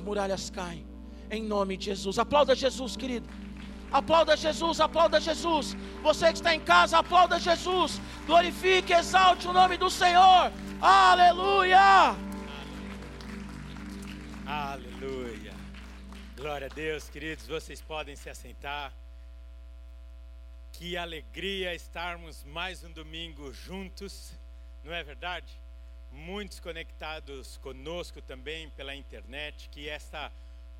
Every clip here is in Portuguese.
as muralhas caem. Em nome de Jesus. Aplauda Jesus, querido. Aplauda Jesus, aplauda Jesus. Você que está em casa, aplauda Jesus. Glorifique, exalte o nome do Senhor. Aleluia. Aleluia. Glória a Deus, queridos. Vocês podem se assentar. Que alegria estarmos mais um domingo juntos, não é verdade? Muitos conectados conosco também pela internet. Que esta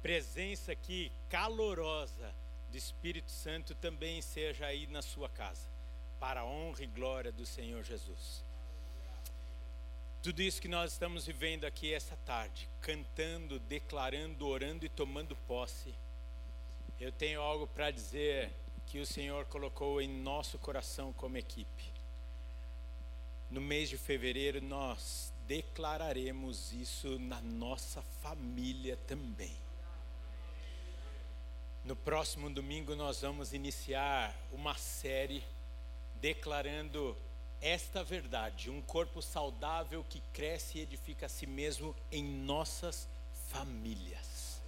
presença aqui calorosa do Espírito Santo também seja aí na sua casa, para a honra e glória do Senhor Jesus. Tudo isso que nós estamos vivendo aqui essa tarde, cantando, declarando, orando e tomando posse, eu tenho algo para dizer que o Senhor colocou em nosso coração como equipe. No mês de fevereiro, nós declararemos isso na nossa família também. No próximo domingo, nós vamos iniciar uma série declarando esta verdade: um corpo saudável que cresce e edifica a si mesmo em nossas famílias.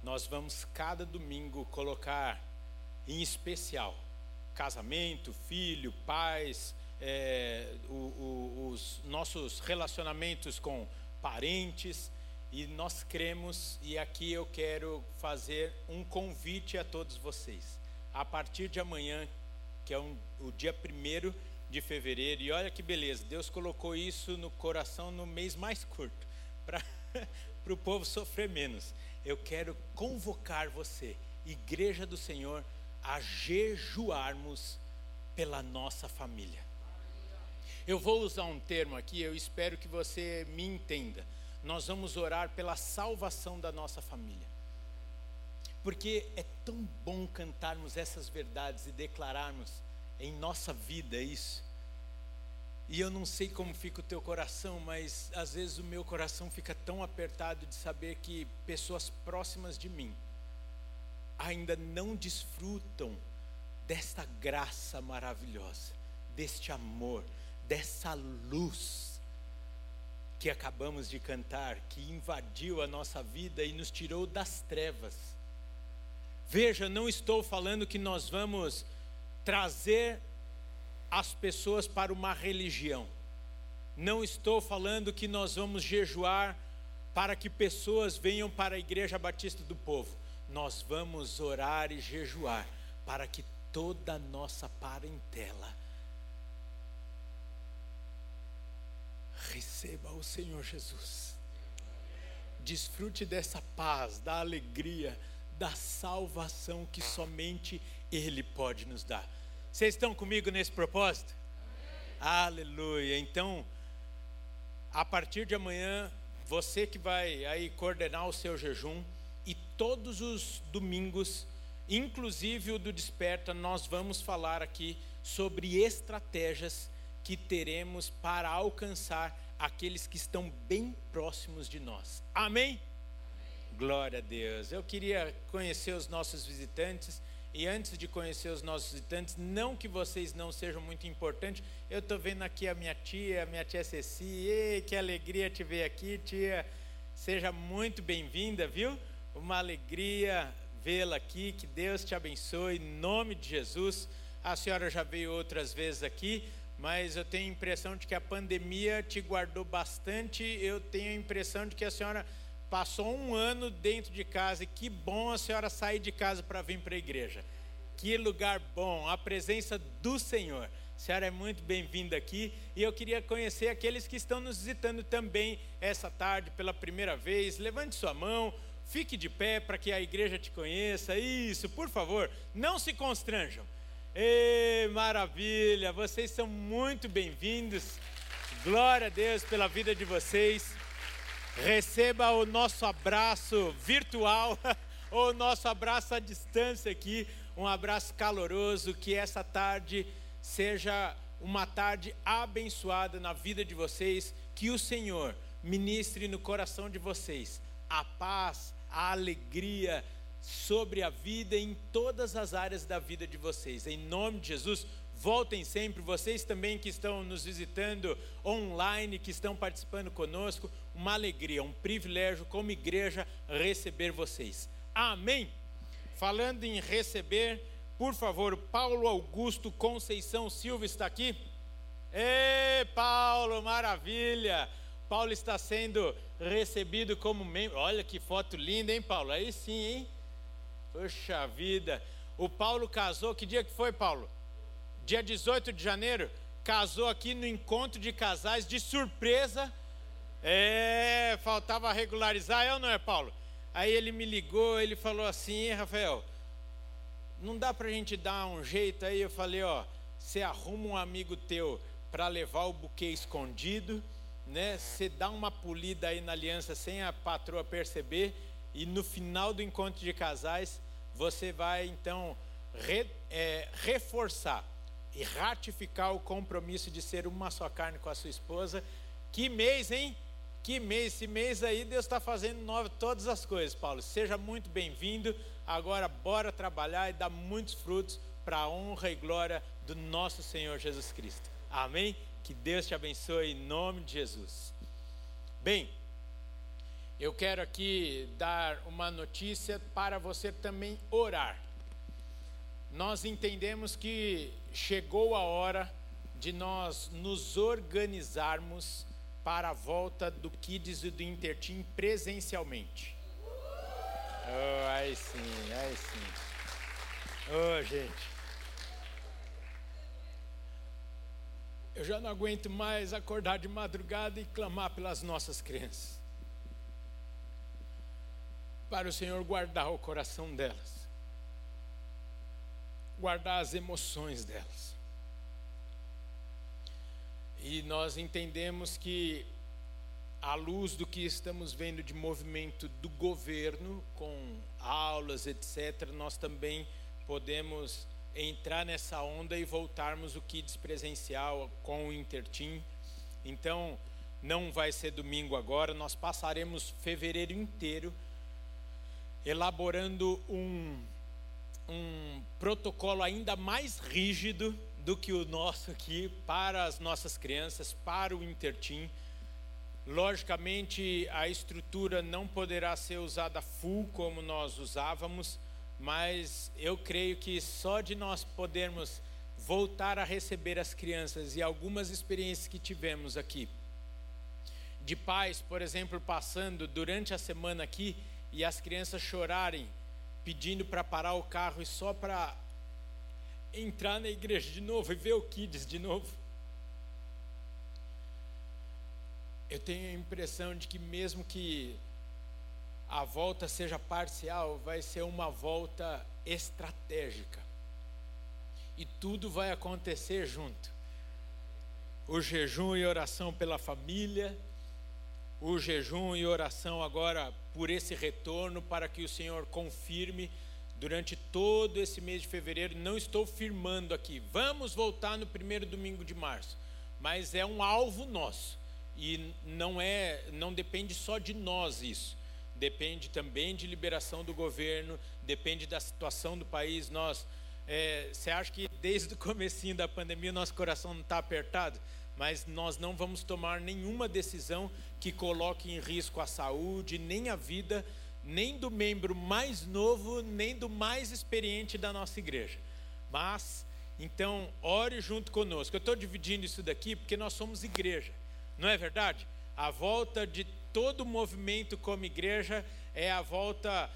Nós vamos cada domingo colocar em especial casamento, filho, pais, é, o, o, os nossos relacionamentos com parentes e nós cremos, e aqui eu quero fazer um convite a todos vocês. A partir de amanhã, que é um, o dia primeiro de fevereiro, e olha que beleza, Deus colocou isso no coração no mês mais curto, para o povo sofrer menos. Eu quero convocar você, Igreja do Senhor, a jejuarmos pela nossa família. Eu vou usar um termo aqui, eu espero que você me entenda nós vamos orar pela salvação da nossa família. Porque é tão bom cantarmos essas verdades e declararmos em nossa vida isso. E eu não sei como fica o teu coração, mas às vezes o meu coração fica tão apertado de saber que pessoas próximas de mim ainda não desfrutam desta graça maravilhosa, deste amor, dessa luz que acabamos de cantar, que invadiu a nossa vida e nos tirou das trevas. Veja, não estou falando que nós vamos trazer as pessoas para uma religião. Não estou falando que nós vamos jejuar para que pessoas venham para a Igreja Batista do Povo. Nós vamos orar e jejuar para que toda a nossa parentela receba o Senhor Jesus. Desfrute dessa paz, da alegria, da salvação que somente Ele pode nos dar. Vocês estão comigo nesse propósito? Amém. Aleluia. Então, a partir de amanhã, você que vai aí coordenar o seu jejum e todos os domingos, inclusive o do Desperta, nós vamos falar aqui sobre estratégias que teremos para alcançar aqueles que estão bem próximos de nós. Amém? Glória a Deus. Eu queria conhecer os nossos visitantes. E antes de conhecer os nossos visitantes, não que vocês não sejam muito importantes, eu estou vendo aqui a minha tia, a minha tia Ceci. Ei, que alegria te ver aqui, tia. Seja muito bem-vinda, viu? Uma alegria vê-la aqui. Que Deus te abençoe, em nome de Jesus. A senhora já veio outras vezes aqui, mas eu tenho a impressão de que a pandemia te guardou bastante. Eu tenho a impressão de que a senhora passou um ano dentro de casa e que bom a senhora sair de casa para vir para a igreja. Que lugar bom, a presença do Senhor. A senhora é muito bem-vinda aqui e eu queria conhecer aqueles que estão nos visitando também essa tarde pela primeira vez. Levante sua mão, fique de pé para que a igreja te conheça. Isso, por favor, não se constranjam. Ei, maravilha! Vocês são muito bem-vindos. Glória a Deus pela vida de vocês. Receba o nosso abraço virtual, o nosso abraço à distância aqui, um abraço caloroso. Que essa tarde seja uma tarde abençoada na vida de vocês. Que o Senhor ministre no coração de vocês a paz, a alegria, sobre a vida em todas as áreas da vida de vocês. Em nome de Jesus, Voltem sempre, vocês também que estão nos visitando online, que estão participando conosco, uma alegria, um privilégio como igreja receber vocês. Amém. Falando em receber, por favor, Paulo Augusto Conceição Silva está aqui? Ê, Paulo, maravilha! Paulo está sendo recebido como membro. Olha que foto linda, hein, Paulo? Aí sim, hein? Poxa vida. O Paulo casou, que dia que foi, Paulo? Dia 18 de janeiro. Casou aqui no encontro de casais de surpresa. É, faltava regularizar, é ou não é, Paulo? Aí ele me ligou, ele falou assim, Rafael, não dá para a gente dar um jeito aí? Eu falei, ó, você arruma um amigo teu para levar o buquê escondido, né? Você dá uma polida aí na aliança sem a patroa perceber e no final do encontro de casais você vai então re, é, reforçar e ratificar o compromisso de ser uma só carne com a sua esposa. Que mês, hein? Que mês? Esse mês aí Deus está fazendo nova todas as coisas, Paulo. Seja muito bem-vindo. Agora, bora trabalhar e dar muitos frutos para a honra e glória do nosso Senhor Jesus Cristo. Amém? Que Deus te abençoe em nome de Jesus. Bem, eu quero aqui dar uma notícia para você também orar. Nós entendemos que chegou a hora de nós nos organizarmos para a volta do Kids e do Intertim presencialmente. Oh, aí sim, aí sim. Oh, gente. Eu já não aguento mais acordar de madrugada e clamar pelas nossas crianças. Para o Senhor guardar o coração delas, guardar as emoções delas. E nós entendemos que, à luz do que estamos vendo de movimento do governo, com aulas, etc., nós também podemos entrar nessa onda e voltarmos o Kids presencial com o Intertim. Então, não vai ser domingo agora, nós passaremos fevereiro inteiro elaborando um, um protocolo ainda mais rígido do que o nosso aqui para as nossas crianças, para o Intertim. Logicamente, a estrutura não poderá ser usada full como nós usávamos, mas eu creio que só de nós podermos voltar a receber as crianças e algumas experiências que tivemos aqui, de pais, por exemplo, passando durante a semana aqui e as crianças chorarem, pedindo para parar o carro e só para entrar na igreja de novo e ver o Kids de novo. Eu tenho a impressão de que, mesmo que a volta seja parcial, vai ser uma volta estratégica. E tudo vai acontecer junto. O jejum e oração pela família, o jejum e oração agora por esse retorno, para que o Senhor confirme durante todo esse mês de fevereiro. Não estou firmando aqui, vamos voltar no primeiro domingo de março, mas é um alvo nosso e não é, não depende só de nós isso depende também de liberação do governo, depende da situação do país. Nós, é, você acha que desde o comecinho da pandemia nosso coração não está apertado? Mas nós não vamos tomar nenhuma decisão que coloque em risco a saúde, nem a vida, nem do membro mais novo, nem do mais experiente da nossa igreja. Mas, então, ore junto conosco. Eu estou dividindo isso daqui porque nós somos igreja, não é verdade? A volta de todo o movimento como igreja é a volta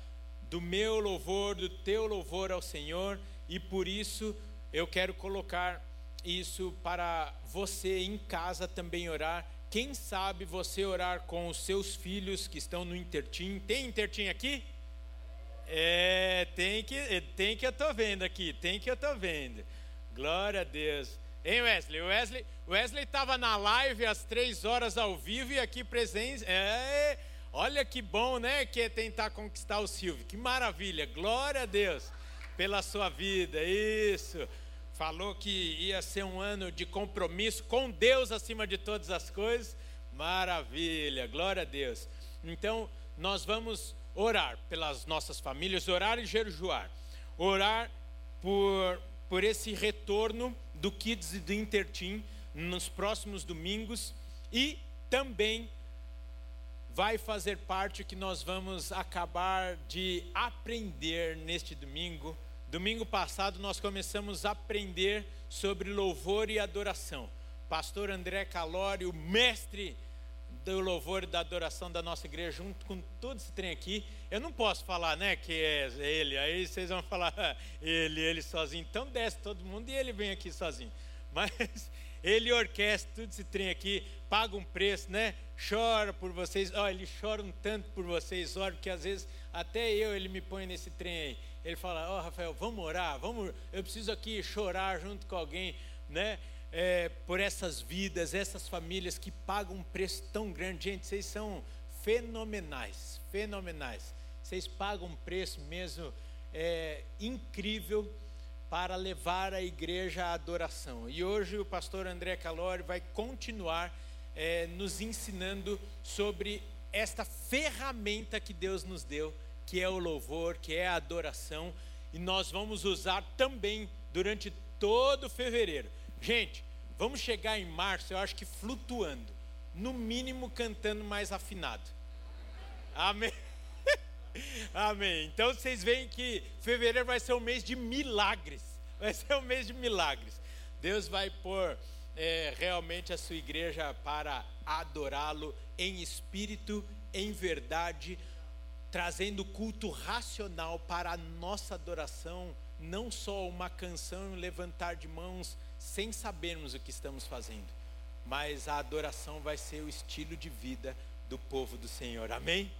do meu louvor, do teu louvor ao Senhor, e por isso eu quero colocar isso para você em casa também orar. Quem sabe você orar com os seus filhos que estão no Intertim. Tem Intertim aqui? É, tem que, tem que eu estou vendo aqui, tem que eu estou vendo. Glória a Deus. Hein, Wesley? Wesley Wesley estava na live às três horas ao vivo e aqui presente. É, olha que bom, né? Que é tentar conquistar o Silvio. Que maravilha. Glória a Deus pela sua vida. Isso. Falou que ia ser um ano de compromisso com Deus acima de todas as coisas. Maravilha. Glória a Deus. Então, nós vamos orar pelas nossas famílias, orar e jejuar. Orar por, por esse retorno do Kids e do Interteam nos próximos domingos e também vai fazer parte que nós vamos acabar de aprender neste domingo. Domingo passado nós começamos a aprender sobre louvor e adoração. Pastor André Calori, o mestre do louvor e da adoração da nossa igreja, junto com todo esse trem aqui. Eu não posso falar, né, que é ele. Aí vocês vão falar, ele, ele sozinho. Então desce todo mundo e ele vem aqui sozinho. Mas ele orquestra tudo esse trem aqui, paga um preço, né? Chora por vocês. Oh, ele chora um tanto por vocês, olha, porque às vezes até eu ele me põe nesse trem aí. Ele fala: Ó, oh, Rafael, vamos orar, vamos. Eu preciso aqui chorar junto com alguém, né? É, por essas vidas, essas famílias que pagam um preço tão grande. Gente, vocês são fenomenais, fenomenais. Vocês pagam um preço mesmo é, incrível para levar a igreja à adoração. E hoje o pastor André Calori vai continuar é, nos ensinando sobre esta ferramenta que Deus nos deu, que é o louvor, que é a adoração, e nós vamos usar também durante todo fevereiro. Gente, vamos chegar em março, eu acho que flutuando, no mínimo cantando mais afinado. Amém. Amém. Então vocês veem que fevereiro vai ser um mês de milagres. Vai ser um mês de milagres. Deus vai pôr é, realmente a sua igreja para adorá-lo em espírito, em verdade, trazendo culto racional para a nossa adoração, não só uma canção, levantar de mãos sem sabermos o que estamos fazendo, mas a adoração vai ser o estilo de vida do povo do Senhor. Amém?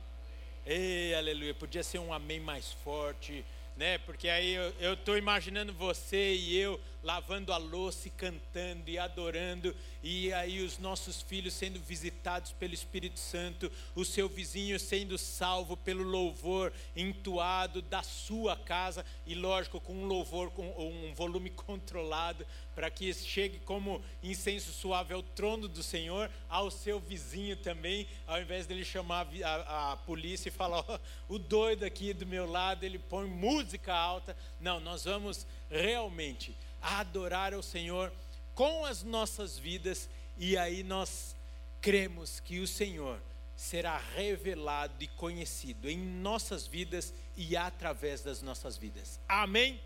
Ei, aleluia. Podia ser um amém mais forte, né? Porque aí eu estou imaginando você e eu lavando a louça e cantando e adorando, e aí os nossos filhos sendo visitados pelo Espírito Santo, o seu vizinho sendo salvo pelo louvor entoado da sua casa, e lógico, com um louvor com um volume controlado, para que chegue como incenso suave ao trono do Senhor, ao seu vizinho também, ao invés dele chamar a, a polícia e falar: oh, o doido aqui do meu lado, ele põe música alta. Não, nós vamos realmente a adorar ao Senhor com as nossas vidas, e aí nós cremos que o Senhor será revelado e conhecido em nossas vidas e através das nossas vidas. Amém?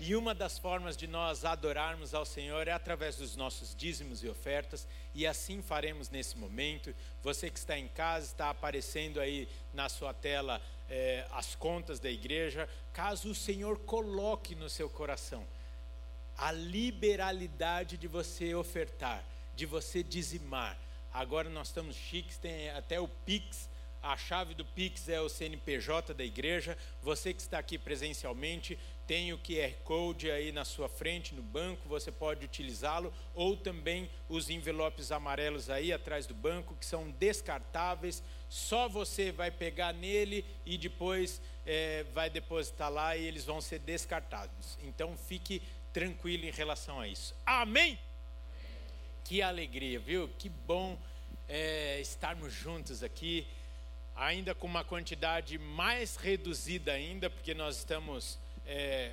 E uma das formas de nós adorarmos ao Senhor é através dos nossos dízimos e ofertas, e assim faremos nesse momento. Você que está em casa, está aparecendo aí na sua tela eh, as contas da igreja, caso o Senhor coloque no seu coração a liberalidade de você ofertar, de você dizimar. Agora nós estamos chiques, tem até o Pix, a chave do Pix é o CNPJ da igreja. Você que está aqui presencialmente, tem o QR Code aí na sua frente, no banco, você pode utilizá-lo, ou também os envelopes amarelos aí atrás do banco, que são descartáveis, só você vai pegar nele e depois é, vai depositar lá e eles vão ser descartados. Então fique tranquilo em relação a isso. Amém? Que alegria, viu? Que bom é, estarmos juntos aqui, ainda com uma quantidade mais reduzida ainda, porque nós estamos é,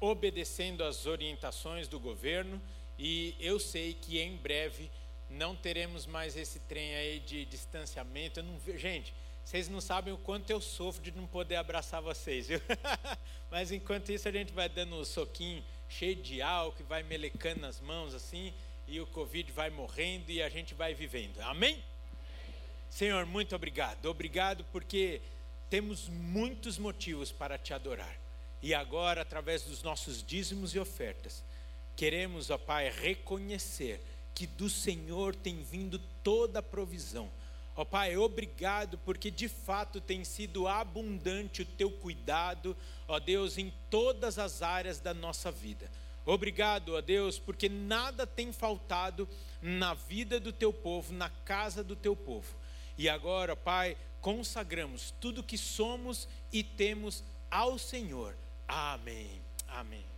obedecendo às orientações do governo e eu sei que em breve não teremos mais esse trem aí de distanciamento. Não, gente, vocês não sabem o quanto eu sofro de não poder abraçar vocês, viu? Mas enquanto isso a gente vai dando um soquinho cheio de álcool, vai melecando nas mãos assim, e o Covid vai morrendo e a gente vai vivendo. Amém? Senhor, muito obrigado. Obrigado porque temos muitos motivos para te adorar. E agora, através dos nossos dízimos e ofertas, queremos, ó Pai, reconhecer que do Senhor tem vindo toda a provisão Ó oh, Pai, obrigado porque de fato tem sido abundante o teu cuidado, ó Deus, em todas as áreas da nossa vida. Obrigado, ó Deus, porque nada tem faltado na vida do teu povo, na casa do teu povo. E agora, Pai, consagramos tudo que somos e temos ao Senhor. Amém. Amém.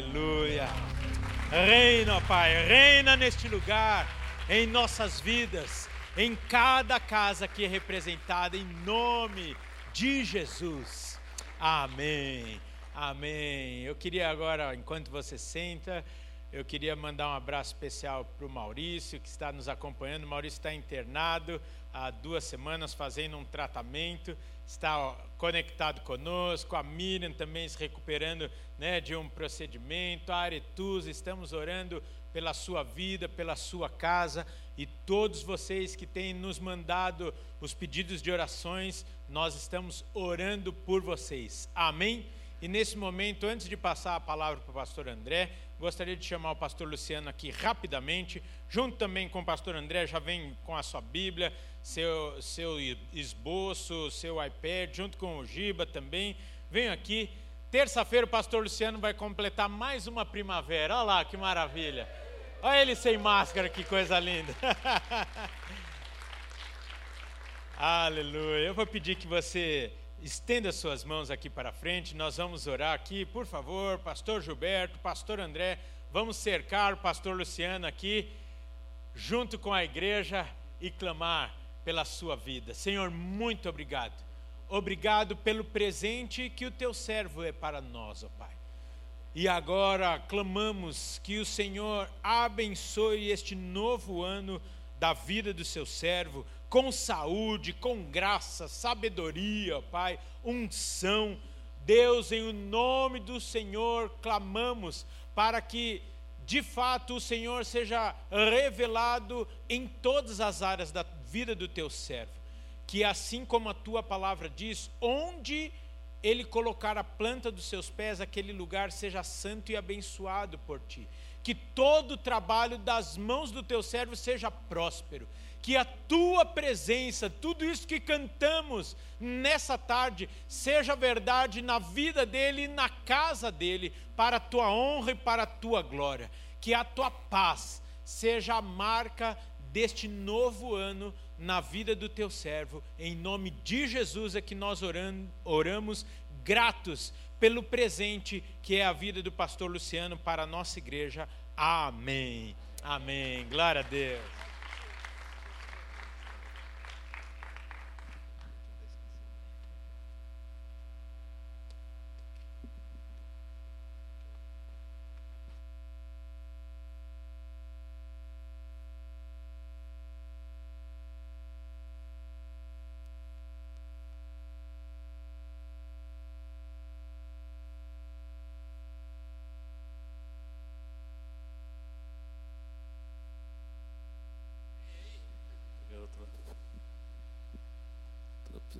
Aleluia. Reina, Pai, reina neste lugar, em nossas vidas, em cada casa que é representada, em nome de Jesus. Amém. Amém. Eu queria agora, enquanto você senta, eu queria mandar um abraço especial para o Maurício, que está nos acompanhando. O Maurício está internado há duas semanas, fazendo um tratamento, está conectado conosco. A Miriam também se recuperando né, de um procedimento. A Aretusa, estamos orando pela sua vida, pela sua casa. E todos vocês que têm nos mandado os pedidos de orações, nós estamos orando por vocês. Amém? E nesse momento, antes de passar a palavra para o pastor André, gostaria de chamar o pastor Luciano aqui rapidamente, junto também com o pastor André, já vem com a sua Bíblia, seu, seu esboço, seu iPad, junto com o Giba também. Venham aqui. Terça-feira o pastor Luciano vai completar mais uma primavera. Olha lá que maravilha. Olha ele sem máscara, que coisa linda. Aleluia. Eu vou pedir que você estenda suas mãos aqui para frente. Nós vamos orar aqui, por favor, pastor Gilberto, pastor André, vamos cercar o pastor Luciano aqui, junto com a igreja e clamar pela sua vida. Senhor, muito obrigado. Obrigado pelo presente que o teu servo é para nós, ó Pai. E agora clamamos que o Senhor abençoe este novo ano da vida do seu servo, com saúde, com graça, sabedoria, ó Pai, unção. Deus, em o nome do Senhor, clamamos para que de fato o Senhor seja revelado em todas as áreas da vida do teu servo. Que assim como a tua palavra diz, onde ele colocar a planta dos seus pés, aquele lugar seja santo e abençoado por ti. Que todo o trabalho das mãos do teu servo seja próspero. Que a tua presença, tudo isso que cantamos nessa tarde, seja verdade na vida dele e na casa dele, para a tua honra e para a tua glória. Que a tua paz seja a marca deste novo ano na vida do teu servo. Em nome de Jesus é que nós oramos gratos pelo presente que é a vida do pastor Luciano para a nossa igreja. Amém. Amém. Glória a Deus.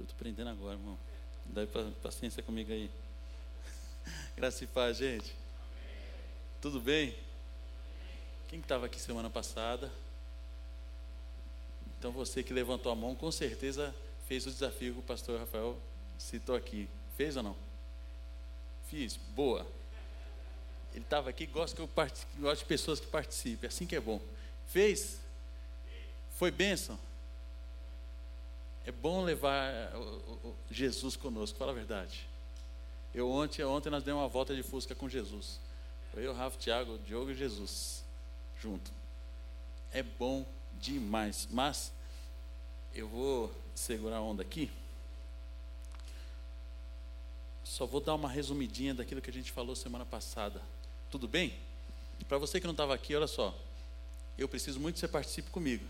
Eu tô aprendendo agora, irmão. Dá pa- paciência comigo aí. Graça e paz, gente. Tudo bem? Quem estava aqui semana passada? Então você que levantou a mão, com certeza fez o desafio que o pastor Rafael citou aqui. Fez ou não? Fiz. Boa. Ele estava aqui, gosta que eu gosto de pessoas que participem. Assim que é bom. Fez? Foi bênção? É bom levar o Jesus conosco, fala a verdade. Eu ontem, ontem nós demos uma volta de Fusca com Jesus. Eu, Rafa, Tiago, Diogo e Jesus junto. É bom demais. Mas eu vou segurar a onda aqui. Só vou dar uma resumidinha daquilo que a gente falou semana passada. Tudo bem? Para você que não estava aqui, olha só. Eu preciso muito que você participe comigo.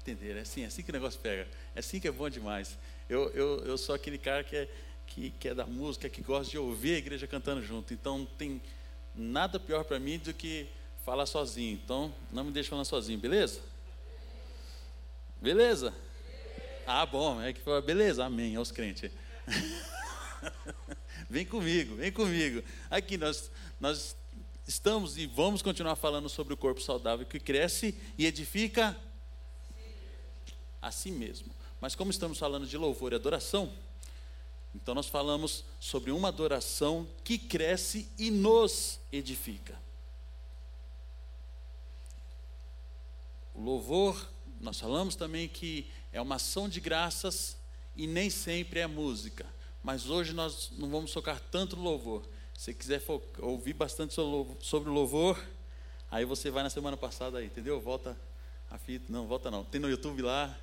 Entenderam? É assim, é assim que o negócio pega. É assim que é bom demais. Eu, eu, eu sou aquele cara que, é, que, que é da música, que gosta de ouvir a igreja cantando junto. Então não tem nada pior para mim do que falar sozinho. Então não me deixe falando sozinho, beleza? Beleza? Ah, bom, é que foi, beleza, amém, aos crentes. vem comigo, vem comigo. Aqui nós, nós estamos e vamos continuar falando sobre o corpo saudável que cresce e edifica a si mesmo. Mas como estamos falando de louvor e adoração, então nós falamos sobre uma adoração que cresce e nos edifica. O louvor, nós falamos também que é uma ação de graças e nem sempre é música. Mas hoje nós não vamos focar tanto no louvor. Se quiser ouvir bastante sobre o louvor, aí você vai na semana passada aí, entendeu? Volta a fita, não, volta não. Tem no YouTube lá,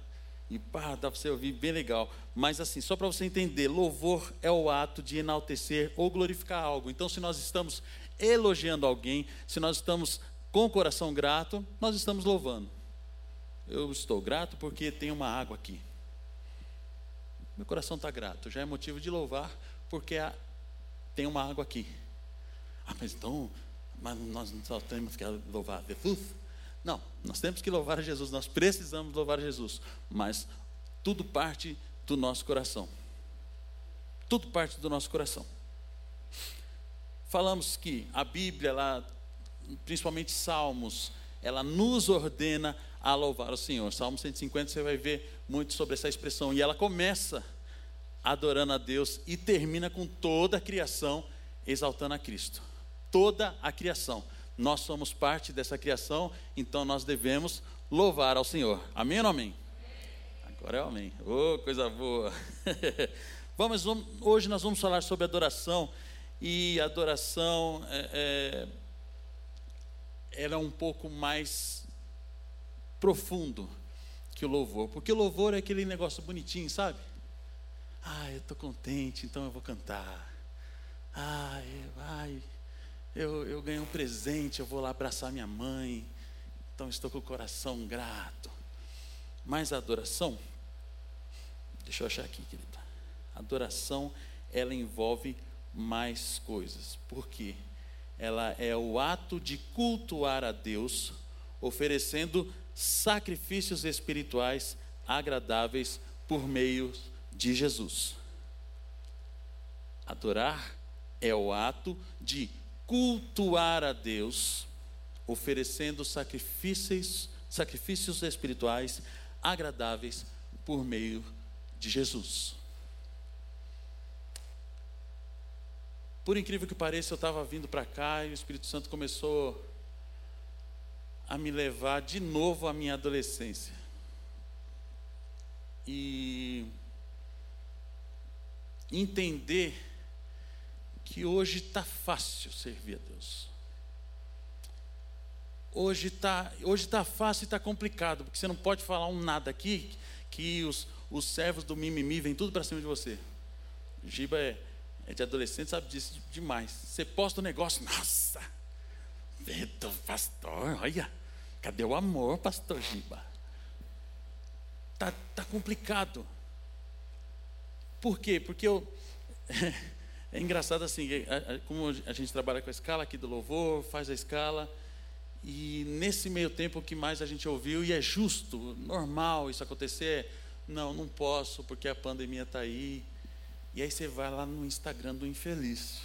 e pá, dá para você ouvir bem legal. Mas assim, só para você entender, louvor é o ato de enaltecer ou glorificar algo. Então, se nós estamos elogiando alguém, se nós estamos com o coração grato, nós estamos louvando. Eu estou grato porque tem uma água aqui. Meu coração está grato, já é motivo de louvar porque tem uma água aqui. Ah, mas então, mas nós não só temos que louvar Jesus? Não, nós temos que louvar Jesus, nós precisamos louvar Jesus, mas tudo parte do nosso coração. Tudo parte do nosso coração. Falamos que a Bíblia, ela, principalmente Salmos, ela nos ordena a louvar o Senhor. Salmo 150 você vai ver muito sobre essa expressão. E ela começa adorando a Deus e termina com toda a criação exaltando a Cristo. Toda a criação. Nós somos parte dessa criação, então nós devemos louvar ao Senhor. Amém ou amém? Agora é amém. Oh, coisa boa. vamos, hoje nós vamos falar sobre adoração. E adoração é, é, ela é um pouco mais profundo que o louvor. Porque o louvor é aquele negócio bonitinho, sabe? Ah, eu estou contente, então eu vou cantar. Ai, ai, eu, eu ganhei um presente, eu vou lá abraçar minha mãe, então estou com o coração grato. Mas a adoração, deixa eu achar aqui, querida. Adoração, ela envolve mais coisas. Por quê? Ela é o ato de cultuar a Deus, oferecendo sacrifícios espirituais agradáveis por meio de Jesus. Adorar é o ato de cultuar a Deus, oferecendo sacrifícios, sacrifícios espirituais agradáveis por meio de Jesus. Por incrível que pareça, eu estava vindo para cá e o Espírito Santo começou a me levar de novo à minha adolescência. E entender que hoje está fácil servir a Deus. Hoje está hoje tá fácil e está complicado, porque você não pode falar um nada aqui, que os, os servos do mimimi vêm tudo para cima de você. Giba é, é de adolescente, sabe disso demais. Você posta um negócio, nossa, Vitor, pastor, olha, cadê o amor, pastor Giba? Tá, tá complicado. Por quê? Porque eu É engraçado assim, como a gente trabalha com a escala aqui do louvor, faz a escala, e nesse meio tempo o que mais a gente ouviu, e é justo, normal isso acontecer, não, não posso porque a pandemia está aí. E aí você vai lá no Instagram do infeliz.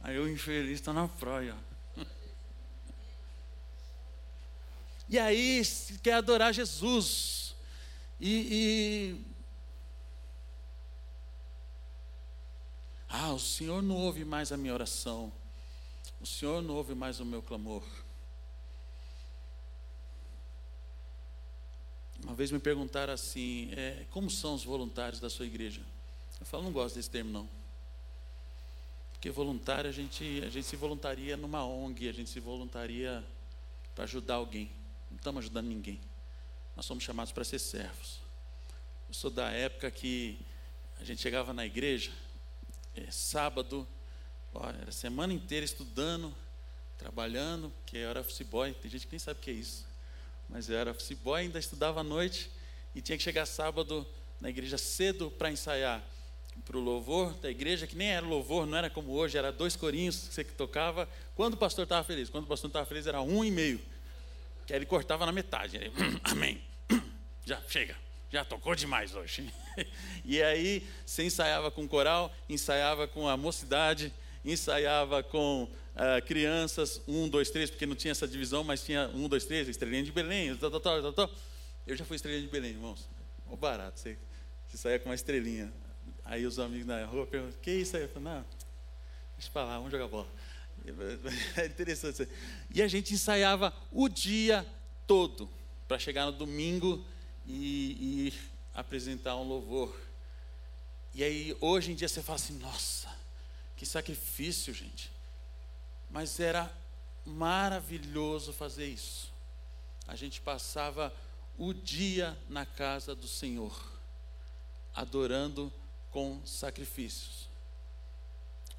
Aí o infeliz está na praia. E aí quer adorar Jesus. E, e Ah, o Senhor não ouve mais a minha oração. O Senhor não ouve mais o meu clamor. Uma vez me perguntaram assim: é, como são os voluntários da sua igreja? Eu falo, não gosto desse termo, não. Porque voluntário, a gente, a gente se voluntaria numa ONG, a gente se voluntaria para ajudar alguém. Não estamos ajudando ninguém. Nós somos chamados para ser servos. Eu sou da época que a gente chegava na igreja, é, sábado, ó, era semana inteira estudando, trabalhando, que eu era office boy, tem gente que nem sabe o que é isso. Mas eu era office boy, ainda estudava à noite e tinha que chegar sábado na igreja cedo para ensaiar. para o louvor da igreja, que nem era louvor, não era como hoje, era dois corinhos que você tocava. Quando o pastor estava feliz? Quando o pastor estava feliz era um e meio. Que aí ele cortava na metade. Ele, Amém. Já chega, já tocou demais hoje. E aí você ensaiava com coral, ensaiava com a mocidade, ensaiava com ah, crianças, um, dois, três, porque não tinha essa divisão, mas tinha um, dois, três, estrelinha de Belém, tal, tal, tal, tal, tal. Eu já fui estrelinha de Belém, irmãos. Ó barato, você, você com uma estrelinha. Aí os amigos na rua perguntam, que isso aí? Eu falo, não, deixa pra lá, vamos jogar bola. É interessante. E a gente ensaiava o dia todo para chegar no domingo e, e apresentar um louvor. E aí, hoje em dia, você fala assim: nossa, que sacrifício, gente. Mas era maravilhoso fazer isso. A gente passava o dia na casa do Senhor, adorando com sacrifícios.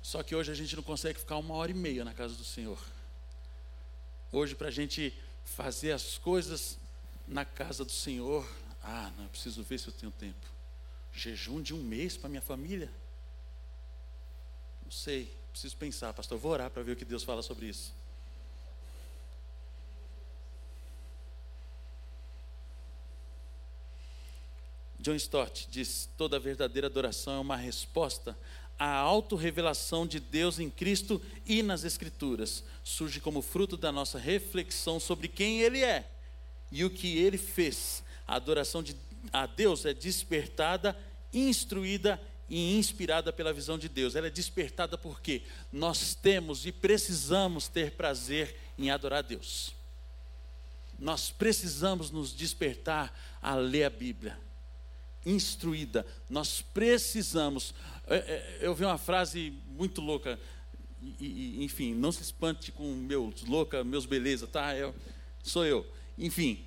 Só que hoje a gente não consegue ficar uma hora e meia na casa do Senhor. Hoje, para a gente fazer as coisas na casa do Senhor, ah, não, eu preciso ver se eu tenho tempo. Jejum de um mês para minha família? Não sei, preciso pensar, pastor. Vou orar para ver o que Deus fala sobre isso. John Stott diz: toda verdadeira adoração é uma resposta à autorrevelação de Deus em Cristo e nas Escrituras. Surge como fruto da nossa reflexão sobre quem Ele é e o que Ele fez. A adoração de, a Deus é despertada, instruída e inspirada pela visão de Deus. Ela é despertada porque nós temos e precisamos ter prazer em adorar a Deus. Nós precisamos nos despertar a ler a Bíblia instruída. Nós precisamos. É, é, Eu vi uma frase muito louca. enfim, não se espante com meus louca, meus beleza, tá? Eu, sou eu. Enfim,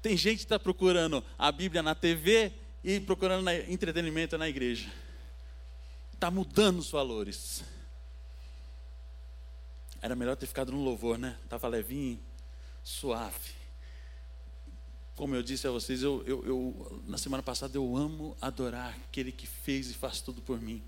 tem gente que está procurando a Bíblia na TV e procurando entretenimento na igreja. Está mudando os valores. Era melhor ter ficado no louvor, né? Estava levinho, suave. Como eu disse a vocês, eu, eu, eu- na semana passada eu amo adorar aquele que fez e faz tudo por mim.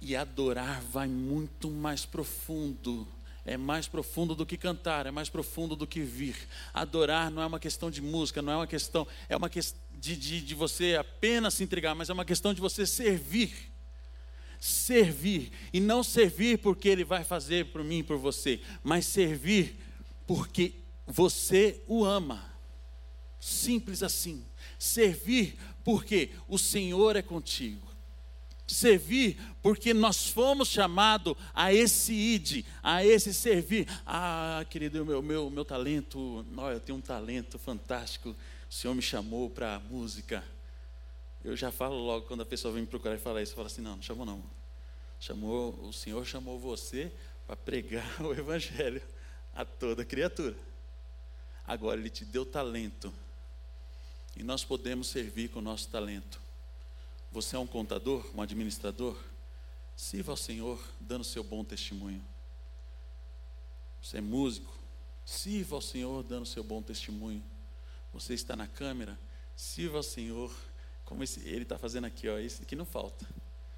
E adorar vai muito mais profundo. É mais profundo do que cantar, é mais profundo do que vir. Adorar não é uma questão de música, não é uma questão, é uma questão de, de, de você apenas se entregar, mas é uma questão de você servir. Servir. E não servir porque Ele vai fazer por mim e por você, mas servir porque você o ama. Simples assim. Servir porque o Senhor é contigo. Servir porque nós fomos chamados a esse id, a esse servir. Ah, querido, meu, meu, meu talento, olha, eu tenho um talento fantástico. O Senhor me chamou para a música. Eu já falo logo quando a pessoa vem me procurar e fala isso, eu falo assim, não, não chamou não. Chamou, o Senhor chamou você para pregar o evangelho a toda criatura. Agora ele te deu talento. E nós podemos servir com o nosso talento. Você é um contador, um administrador? Sirva ao Senhor dando seu bom testemunho. Você é músico? Sirva ao Senhor dando seu bom testemunho. Você está na câmera? Sirva ao Senhor, como esse- ele está fazendo aqui, ó, esse aqui não falta.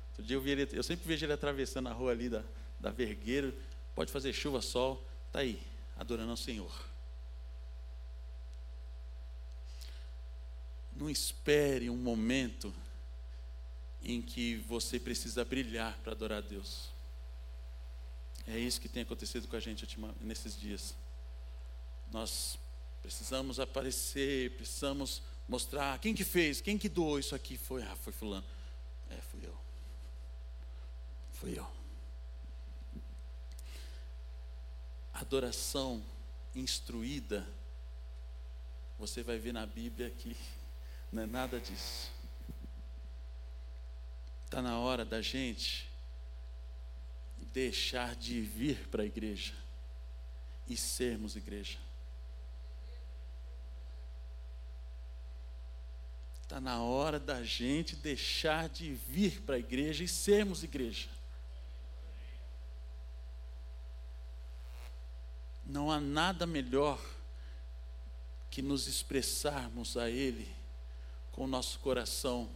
Outro dia eu, vi ele, eu sempre vejo ele atravessando a rua ali da, da Vergueiro, pode fazer chuva, sol, está aí, adorando ao Senhor. Não espere um momento em que você precisa brilhar para adorar a Deus. É isso que tem acontecido com a gente nesses dias. Nós precisamos aparecer, precisamos mostrar quem que fez, quem que doou isso aqui foi, ah, foi fulano. É, fui eu. Fui eu. Adoração instruída, você vai ver na Bíblia que não é nada disso. Está na hora da gente deixar de vir para a igreja e sermos igreja. Está na hora da gente deixar de vir para a igreja e sermos igreja. Não há nada melhor que nos expressarmos a Ele com o nosso coração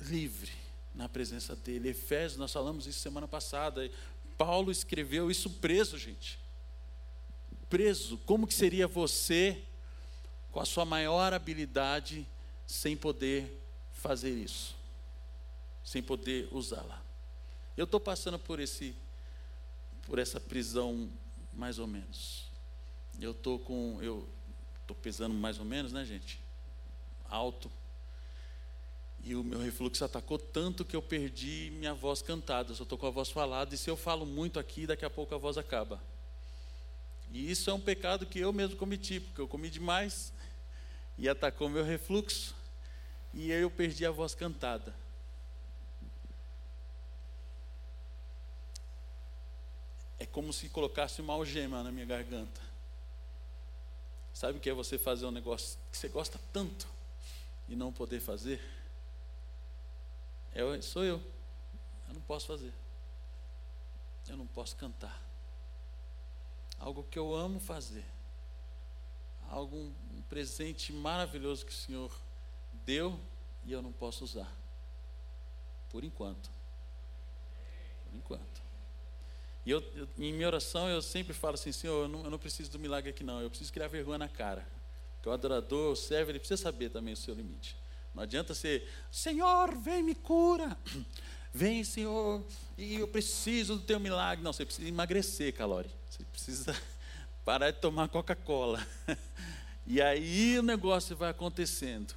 livre na presença dele. Efésios, nós falamos isso semana passada. Paulo escreveu isso preso, gente. Preso. Como que seria você com a sua maior habilidade sem poder fazer isso? Sem poder usá-la. Eu estou passando por esse por essa prisão mais ou menos. Eu estou com eu estou pesando mais ou menos, né, gente? Alto. E o meu refluxo atacou tanto que eu perdi minha voz cantada. Eu só estou com a voz falada. E se eu falo muito aqui, daqui a pouco a voz acaba. E isso é um pecado que eu mesmo cometi, porque eu comi demais e atacou meu refluxo. E eu perdi a voz cantada. É como se colocasse uma algema na minha garganta. Sabe o que é você fazer um negócio que você gosta tanto e não poder fazer? Eu, sou eu. Eu não posso fazer. Eu não posso cantar. Algo que eu amo fazer. Algo, um presente maravilhoso que o Senhor deu e eu não posso usar. Por enquanto. Por enquanto. E eu, eu, em minha oração eu sempre falo assim, Senhor, eu não, eu não preciso do milagre aqui não, eu preciso criar vergonha na cara. Porque o adorador, o servo, ele precisa saber também o seu limite. Não adianta ser, Senhor, vem me cura. Vem, Senhor, e eu preciso do teu milagre. Não, você precisa emagrecer, Calori. Você precisa parar de tomar Coca-Cola. E aí o negócio vai acontecendo.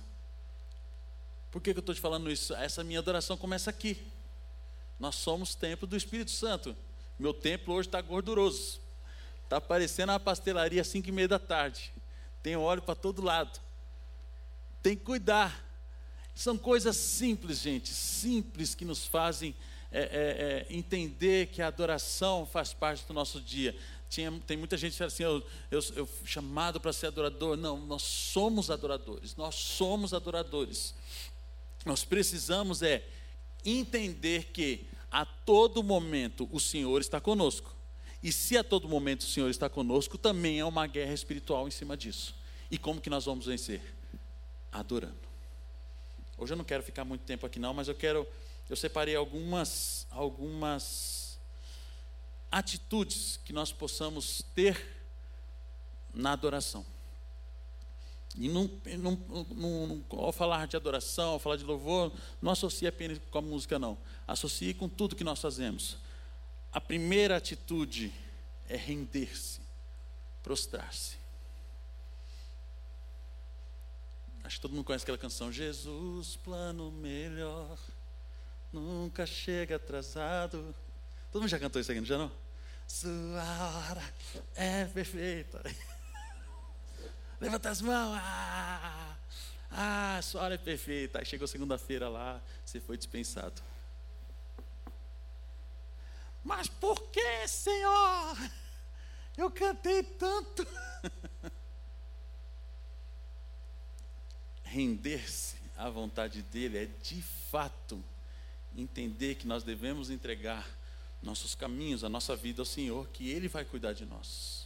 Por que, que eu estou te falando isso? Essa minha adoração começa aqui. Nós somos templo do Espírito Santo. Meu templo hoje está gorduroso. Está parecendo uma pastelaria às cinco e meia da tarde. Tem óleo para todo lado. Tem que cuidar. São coisas simples, gente, simples que nos fazem é, é, é, entender que a adoração faz parte do nosso dia. Tinha, tem muita gente que fala assim, eu, eu, eu chamado para ser adorador. Não, nós somos adoradores, nós somos adoradores. Nós precisamos é entender que a todo momento o Senhor está conosco. E se a todo momento o Senhor está conosco, também é uma guerra espiritual em cima disso. E como que nós vamos vencer? Adorando. Hoje eu não quero ficar muito tempo aqui não, mas eu quero eu separei algumas algumas atitudes que nós possamos ter na adoração. E não, não, não, ao falar de adoração, ao falar de louvor, não associe apenas com a música, não. Associe com tudo que nós fazemos. A primeira atitude é render-se, prostrar-se. Acho que todo mundo conhece aquela canção. Jesus, plano melhor, nunca chega atrasado. Todo mundo já cantou isso aqui, não já não? Sua hora é perfeita. Levanta as mãos. Ah, ah, sua hora é perfeita. Aí chegou segunda-feira lá, você foi dispensado. Mas por que, Senhor? Eu cantei tanto. Render-se à vontade dele é de fato entender que nós devemos entregar nossos caminhos, a nossa vida ao Senhor, que Ele vai cuidar de nós.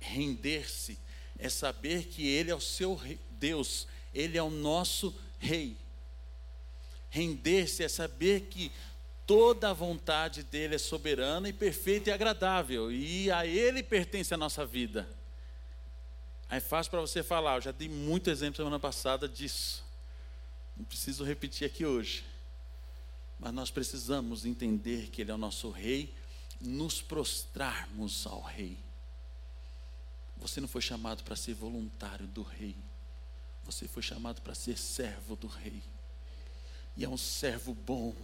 Render-se é saber que Ele é o seu rei, Deus, Ele é o nosso Rei. Render-se é saber que toda a vontade dele é soberana e perfeita e agradável, e a Ele pertence a nossa vida. É fácil para você falar, eu já dei muito exemplo semana passada disso. Não preciso repetir aqui hoje. Mas nós precisamos entender que Ele é o nosso Rei, nos prostrarmos ao Rei. Você não foi chamado para ser voluntário do rei. Você foi chamado para ser servo do rei. E é um servo bom.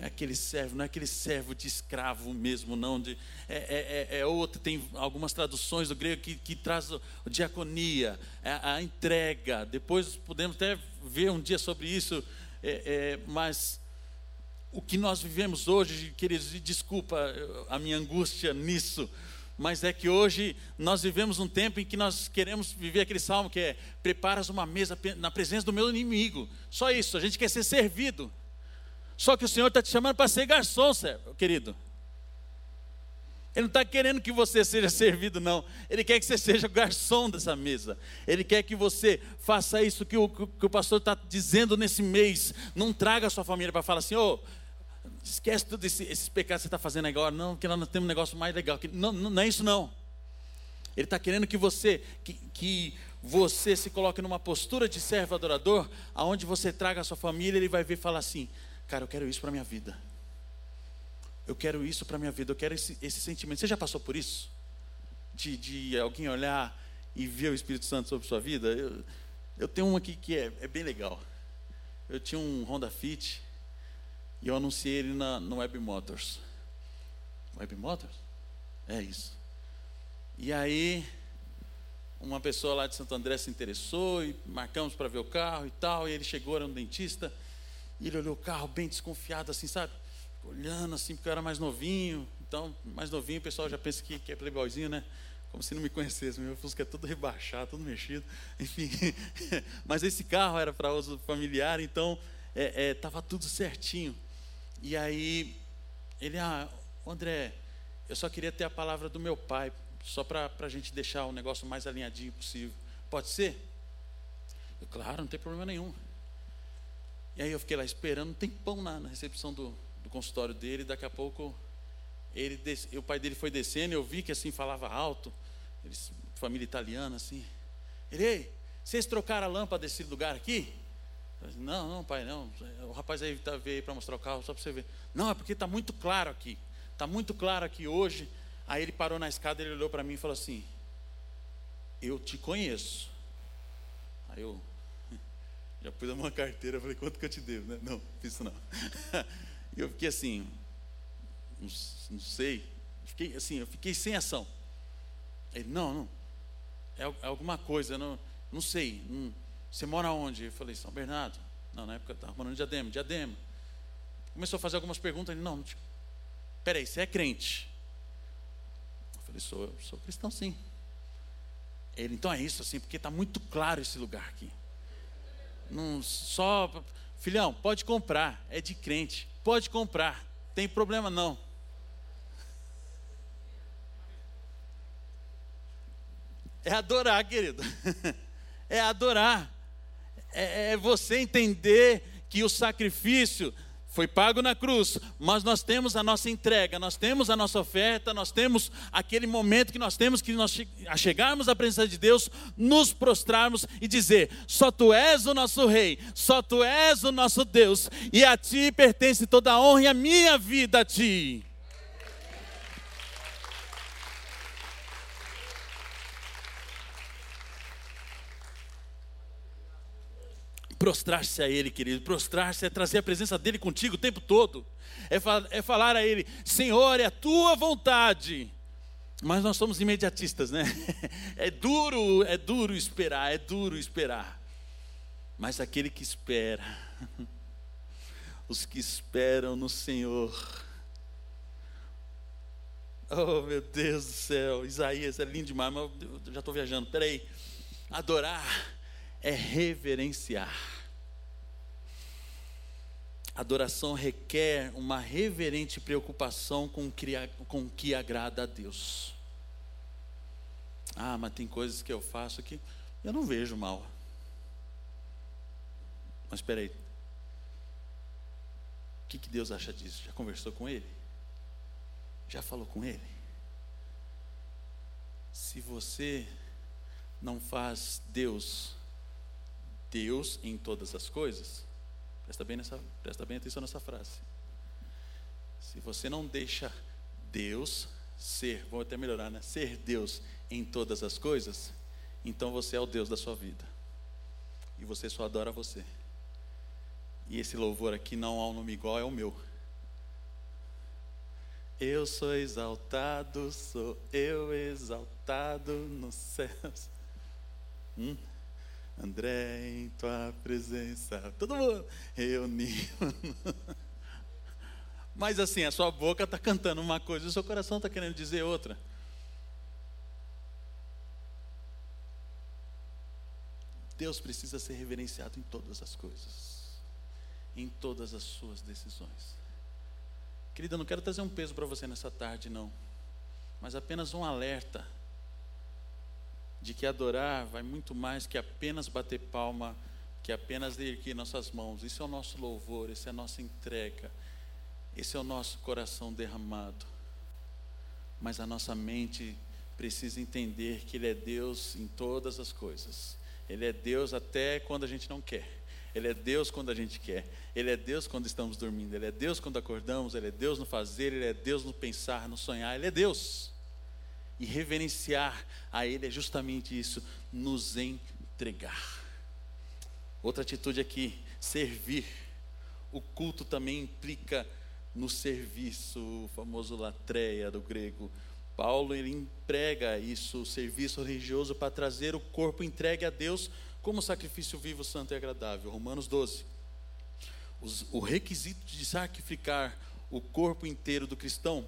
É aquele servo, não é aquele servo de escravo mesmo, não. De, é, é, é, é outro, tem algumas traduções do grego que, que traz a diaconia, a, é a, entrega. Depois podemos até ver um dia sobre isso, é, é, mas o que nós vivemos hoje, queridos, desculpa a minha angústia nisso, mas é que hoje nós vivemos um tempo em que nós queremos viver aquele salmo que é: preparas uma mesa na presença do meu inimigo. Só isso, a gente quer ser servido. Só que o Senhor está te chamando para ser garçom, querido. Ele não está querendo que você seja servido, não. Ele quer que você seja o garçom dessa mesa. Ele quer que você faça isso que o, que o pastor está dizendo nesse mês. Não traga a sua família para falar assim, ô, esquece todos esse, esses pecados que você está fazendo agora. Não, porque nós temos um negócio mais legal. Não, não, não é isso, não. Ele está querendo que você, que, que você se coloque numa postura de servo adorador, aonde você traga a sua família, ele vai ver e falar assim, cara, eu quero isso para minha vida. Eu quero isso para minha vida, eu quero esse, esse sentimento. Você já passou por isso? De, de alguém olhar e ver o Espírito Santo sobre sua vida? Eu, eu tenho um aqui que é, é bem legal. Eu tinha um Honda Fit e eu anunciei ele na, no Web Motors. Web Motors? É isso. E aí, uma pessoa lá de Santo André se interessou e marcamos para ver o carro e tal. E ele chegou, era um dentista, e ele olhou o carro bem desconfiado, assim, sabe? olhando assim, porque eu era mais novinho. Então, mais novinho, o pessoal já pensa que, que é playboyzinho, né? Como se não me conhecesse. Meu Fusca é todo rebaixado, todo mexido. Enfim, mas esse carro era para uso familiar, então estava é, é, tudo certinho. E aí, ele, ah, André, eu só queria ter a palavra do meu pai, só para a gente deixar o negócio mais alinhadinho possível. Pode ser? Eu, claro, não tem problema nenhum. E aí eu fiquei lá esperando um tempão na, na recepção do, do consultório dele, daqui a pouco ele o pai dele foi descendo, eu vi que assim falava alto, família italiana assim. Ele, ei, vocês trocaram a lâmpada desse lugar aqui? Disse, não, não, pai, não. O rapaz aí tá, veio para mostrar o carro, só para você ver. Não, é porque está muito claro aqui. Está muito claro aqui hoje. Aí ele parou na escada, ele olhou para mim e falou assim: Eu te conheço. Aí eu já pus a mão na carteira, falei, quanto que eu te devo? Né? Não, isso não. E eu fiquei assim, não, não, sei, fiquei assim, eu fiquei sem ação. Ele, não, não, é, é alguma coisa, não, não sei. Não, você mora onde? Eu falei, São Bernardo. Não, na época eu estava morando em Diadema, Diadema. Começou a fazer algumas perguntas, ele, não, não peraí, você é crente? Eu falei, sou, sou cristão sim. Ele, então é isso assim, porque está muito claro esse lugar aqui. Não só, filhão, pode comprar, é de crente. Pode comprar, tem problema não. É adorar, querido. É adorar. É, é você entender que o sacrifício foi pago na cruz, mas nós temos a nossa entrega, nós temos a nossa oferta, nós temos aquele momento que nós temos que nós chegarmos à presença de Deus, nos prostrarmos e dizer: só tu és o nosso rei, só tu és o nosso Deus, e a ti pertence toda a honra e a minha vida a ti. Prostrar-se a Ele, querido. Prostrar-se é trazer a presença dEle contigo o tempo todo. É, é falar a Ele: Senhor, é a tua vontade. Mas nós somos imediatistas, né? É duro, é duro esperar, é duro esperar. Mas aquele que espera, os que esperam no Senhor. Oh, meu Deus do céu, Isaías é lindo demais, mas eu já estou viajando. Peraí. Adorar é reverenciar. Adoração requer uma reverente preocupação com o que, agrada a Deus. Ah, mas tem coisas que eu faço que eu não vejo mal. Mas espera aí. O que, que Deus acha disso? Já conversou com Ele? Já falou com Ele? Se você não faz Deus Deus em todas as coisas, presta bem, nessa, presta bem atenção nessa frase. Se você não deixa Deus ser, vou até melhorar, né? Ser Deus em todas as coisas, então você é o Deus da sua vida. E você só adora você. E esse louvor aqui não há um nome igual, é o meu. Eu sou exaltado, sou eu exaltado nos céus. Hum? André, em tua presença, todo mundo reunido. Mas assim, a sua boca está cantando uma coisa, o seu coração está querendo dizer outra. Deus precisa ser reverenciado em todas as coisas, em todas as suas decisões. Querida, eu não quero trazer um peso para você nessa tarde, não. mas apenas um alerta de que adorar vai muito mais que apenas bater palma, que apenas erguer nossas mãos. Isso é o nosso louvor, isso é a nossa entrega, esse é o nosso coração derramado. Mas a nossa mente precisa entender que Ele é Deus em todas as coisas. Ele é Deus até quando a gente não quer. Ele é Deus quando a gente quer. Ele é Deus quando estamos dormindo. Ele é Deus quando acordamos. Ele é Deus no fazer. Ele é Deus no pensar, no sonhar. Ele é Deus. E reverenciar a Ele é justamente isso, nos entregar. Outra atitude aqui, servir. O culto também implica no serviço, o famoso latreia do grego. Paulo ele emprega isso, o serviço religioso, para trazer o corpo entregue a Deus como sacrifício vivo, santo e agradável. Romanos 12. Os, o requisito de sacrificar o corpo inteiro do cristão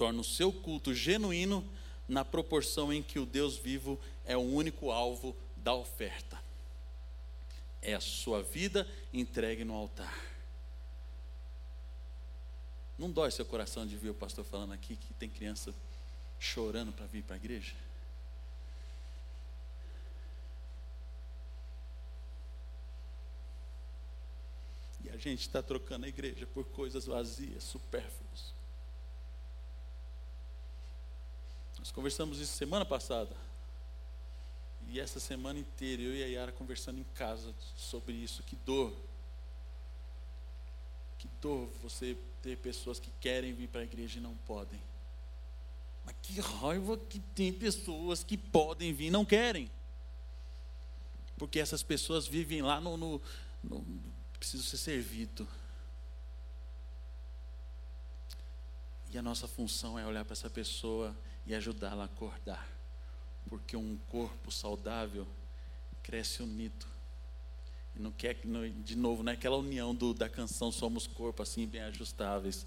torna o seu culto genuíno na proporção em que o Deus vivo é o único alvo da oferta. É a sua vida entregue no altar. Não dói seu coração de ver o pastor falando aqui que tem criança chorando para vir para a igreja? E a gente está trocando a igreja por coisas vazias, supérfluas. Nós conversamos isso semana passada. E essa semana inteira eu e a Yara conversando em casa sobre isso. Que dor. Que dor você ter pessoas que querem vir para a igreja e não podem. Mas que raiva que tem pessoas que podem vir e não querem. Porque essas pessoas vivem lá no. no, no preciso ser servido. E a nossa função é olhar para essa pessoa e ajudá-la a acordar. Porque um corpo saudável cresce unido. E não quer, de novo, não é aquela união do, da canção Somos Corpo, assim, bem ajustáveis.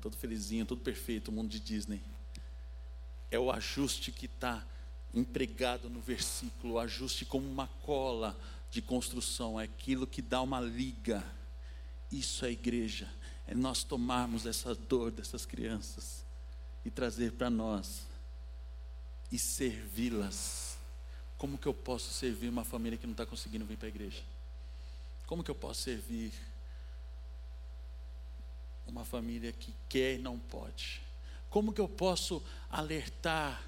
Todo felizinho, tudo perfeito, o mundo de Disney é o ajuste que está empregado no versículo, o ajuste como uma cola de construção, é aquilo que dá uma liga. Isso é igreja, é nós tomarmos essa dor dessas crianças e trazer para nós e servi-las. Como que eu posso servir uma família que não está conseguindo vir para a igreja? Como que eu posso servir uma família que quer e não pode? Como que eu posso alertar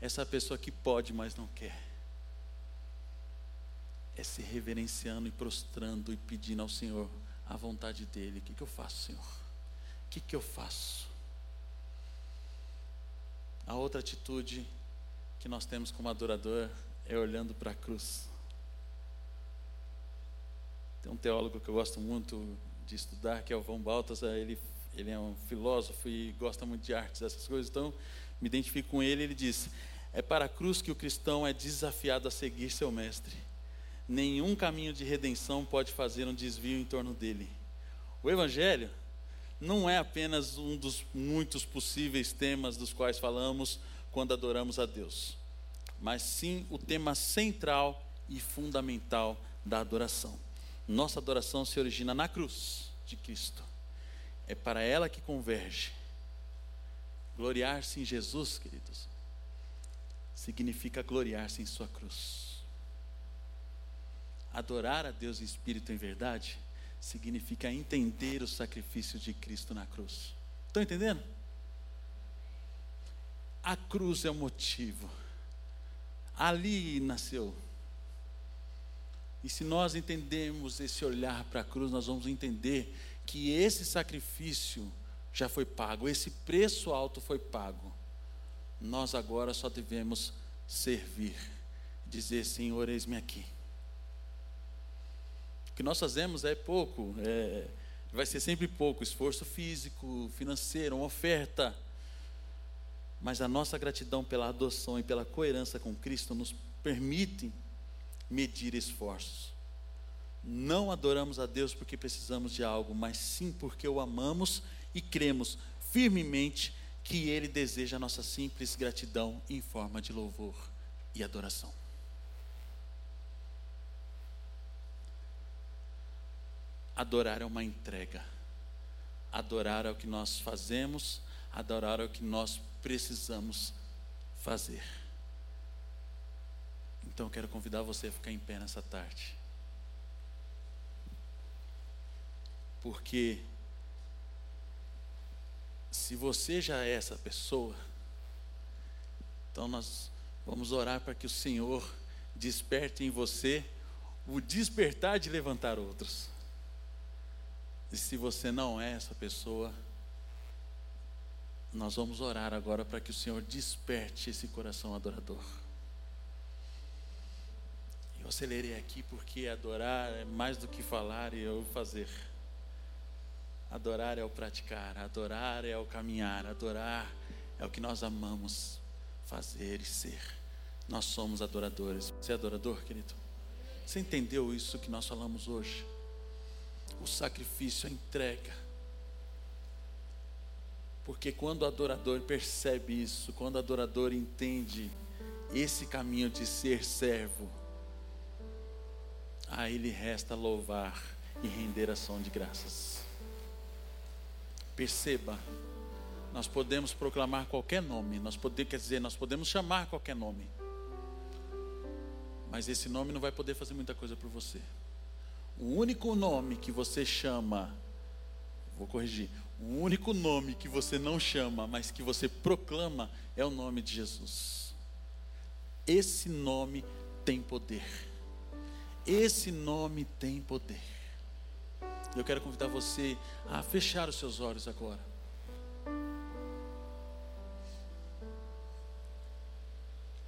essa pessoa que pode, mas não quer? É se reverenciando e prostrando e pedindo ao Senhor a vontade dEle. O que, que eu faço, Senhor? O que, que eu faço? A outra atitude que nós temos como adorador é olhando para a cruz. Tem um teólogo que eu gosto muito de estudar, que é o Von Balthasar, ele ele é um filósofo e gosta muito de artes, essas coisas, então me identifico com ele. Ele diz: É para a cruz que o cristão é desafiado a seguir seu mestre. Nenhum caminho de redenção pode fazer um desvio em torno dele. O Evangelho não é apenas um dos muitos possíveis temas dos quais falamos quando adoramos a Deus, mas sim o tema central e fundamental da adoração. Nossa adoração se origina na cruz de Cristo é para ela que converge. Gloriar-se em Jesus, queridos, significa gloriar-se em Sua cruz. Adorar a Deus em espírito e em verdade significa entender o sacrifício de Cristo na cruz. Estão entendendo? A cruz é o motivo. Ali nasceu. E se nós entendemos esse olhar para a cruz, nós vamos entender que esse sacrifício já foi pago, esse preço alto foi pago. Nós agora só devemos servir, dizer: Senhor, eis-me aqui. O que nós fazemos é pouco, é, vai ser sempre pouco esforço físico, financeiro, uma oferta. Mas a nossa gratidão pela adoção e pela coerência com Cristo nos permite medir esforços não adoramos a Deus porque precisamos de algo, mas sim porque o amamos e cremos firmemente que Ele deseja a nossa simples gratidão em forma de louvor e adoração. Adorar é uma entrega. Adorar é o que nós fazemos, Adorar é o que nós precisamos fazer. Então eu quero convidar você a ficar em pé nessa tarde. Porque se você já é essa pessoa, então nós vamos orar para que o Senhor desperte em você o despertar de levantar outros. E se você não é essa pessoa, nós vamos orar agora para que o Senhor desperte esse coração adorador. Eu acelerei aqui porque adorar é mais do que falar e eu fazer. Adorar é o praticar, adorar é o caminhar, adorar é o que nós amamos fazer e ser. Nós somos adoradores. Você é adorador, querido? Você entendeu isso que nós falamos hoje? O sacrifício, a entrega. Porque quando o adorador percebe isso, quando o adorador entende esse caminho de ser servo, a ele resta louvar e render ação de graças. Perceba, nós podemos proclamar qualquer nome, nós quer dizer, nós podemos chamar qualquer nome. Mas esse nome não vai poder fazer muita coisa por você. O único nome que você chama, vou corrigir, o único nome que você não chama, mas que você proclama é o nome de Jesus. Esse nome tem poder. Esse nome tem poder. Eu quero convidar você a fechar os seus olhos agora.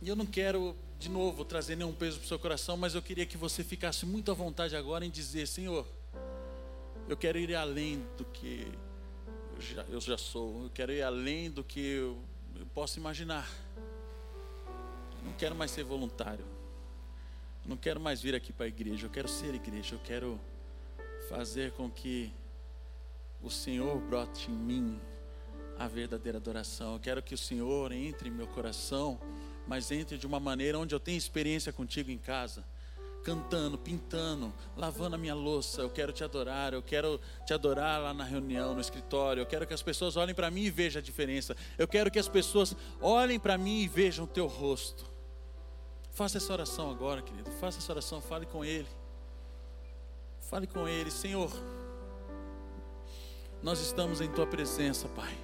E eu não quero, de novo, trazer nenhum peso para o seu coração, mas eu queria que você ficasse muito à vontade agora em dizer: Senhor, eu quero ir além do que já, eu já sou, eu quero ir além do que eu, eu posso imaginar. Eu não quero mais ser voluntário, eu não quero mais vir aqui para a igreja, eu quero ser igreja, eu quero fazer com que o Senhor brote em mim a verdadeira adoração. Eu quero que o Senhor entre em meu coração mas entre de uma maneira onde eu tenho experiência contigo em casa, cantando, pintando, lavando a minha louça. Eu quero te adorar, eu quero te adorar lá na reunião, no escritório. Eu quero que as pessoas olhem para mim e vejam a diferença. Eu quero que as pessoas olhem para mim e vejam o teu rosto. Faça essa oração agora, querido. Faça essa oração, fale com Ele. Fale com Ele, Senhor. Nós estamos em Tua presença, Pai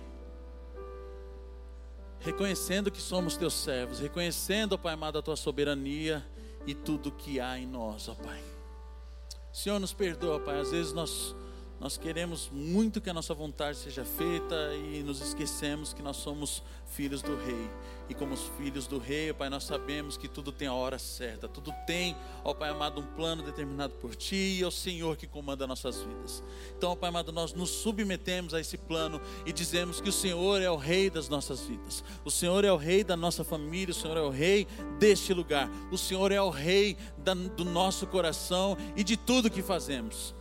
reconhecendo que somos teus servos, reconhecendo, Pai amado, a tua soberania e tudo que há em nós, ó Pai. Senhor, nos perdoa, Pai, às vezes nós nós queremos muito que a nossa vontade seja feita e nos esquecemos que nós somos filhos do Rei. E como os filhos do Rei, ó Pai, nós sabemos que tudo tem a hora certa, tudo tem, ó Pai amado, um plano determinado por Ti e é o Senhor que comanda nossas vidas. Então, ó Pai amado, nós nos submetemos a esse plano e dizemos que o Senhor é o Rei das nossas vidas, o Senhor é o Rei da nossa família, o Senhor é o Rei deste lugar, o Senhor é o Rei da, do nosso coração e de tudo que fazemos.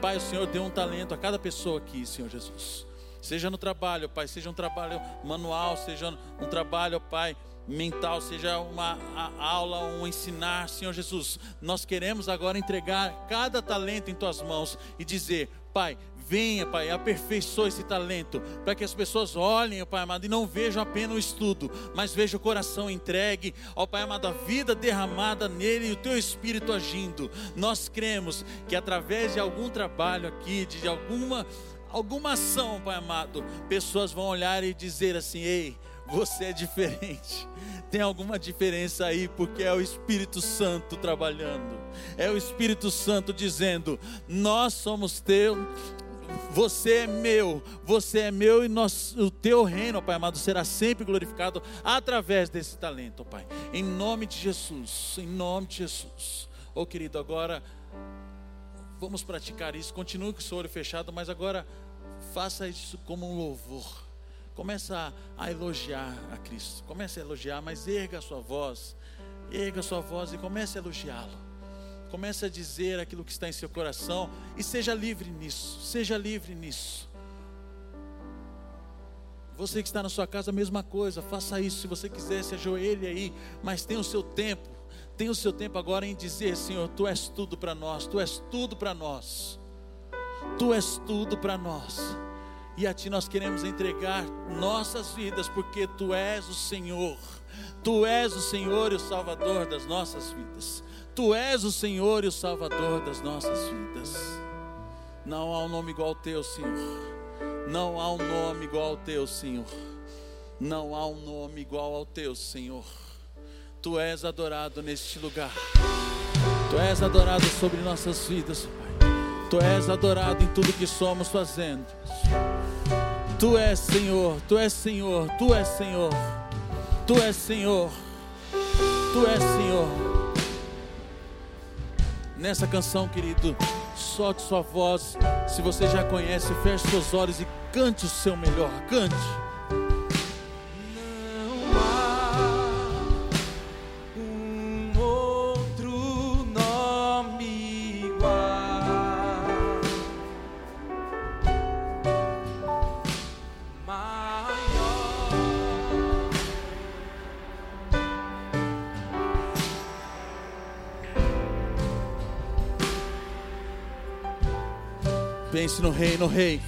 Pai, o Senhor deu um talento a cada pessoa aqui, Senhor Jesus. Seja no trabalho, Pai, seja um trabalho manual, seja um trabalho, Pai, mental, seja uma aula, um ensinar, Senhor Jesus. Nós queremos agora entregar cada talento em tuas mãos e dizer: Pai, venha, Pai, aperfeiçoa esse talento, para que as pessoas olhem, Pai amado, e não vejam apenas o estudo, mas vejam o coração entregue, ó Pai amado, a vida derramada nele e o teu espírito agindo. Nós cremos que através de algum trabalho aqui, de alguma alguma ação, Pai amado, pessoas vão olhar e dizer assim: "Ei, você é diferente. Tem alguma diferença aí, porque é o Espírito Santo trabalhando. É o Espírito Santo dizendo: Nós somos teu, você é meu, você é meu e o teu reino, Pai amado, será sempre glorificado através desse talento, Pai. Em nome de Jesus, em nome de Jesus. Ô oh, querido, agora vamos praticar isso. Continue com o seu olho fechado, mas agora faça isso como um louvor. Começa a, a elogiar a Cristo. Comece a elogiar, mas erga a sua voz. Erga a sua voz e comece a elogiá-lo. Comece a dizer aquilo que está em seu coração e seja livre nisso. Seja livre nisso. Você que está na sua casa, a mesma coisa. Faça isso se você quiser, se ajoelhe aí, mas tenha o seu tempo. Tenha o seu tempo agora em dizer, Senhor, tu és tudo para nós, tu és tudo para nós. Tu és tudo para nós. E a Ti nós queremos entregar nossas vidas, porque Tu és o Senhor. Tu és o Senhor e o Salvador das nossas vidas. Tu és o Senhor e o Salvador das nossas vidas. Não há um nome igual ao Teu, Senhor. Não há um nome igual ao Teu, Senhor. Não há um nome igual ao Teu, Senhor. Tu és adorado neste lugar. Tu és adorado sobre nossas vidas, Pai. Tu és adorado em tudo que somos fazendo. Tu és Senhor, Tu és Senhor, Tu és Senhor. Tu és Senhor. Tu és Senhor. Nessa canção, querido, solte sua voz. Se você já conhece, feche seus olhos e cante o seu melhor. Cante. Pense no Rei, no Rei.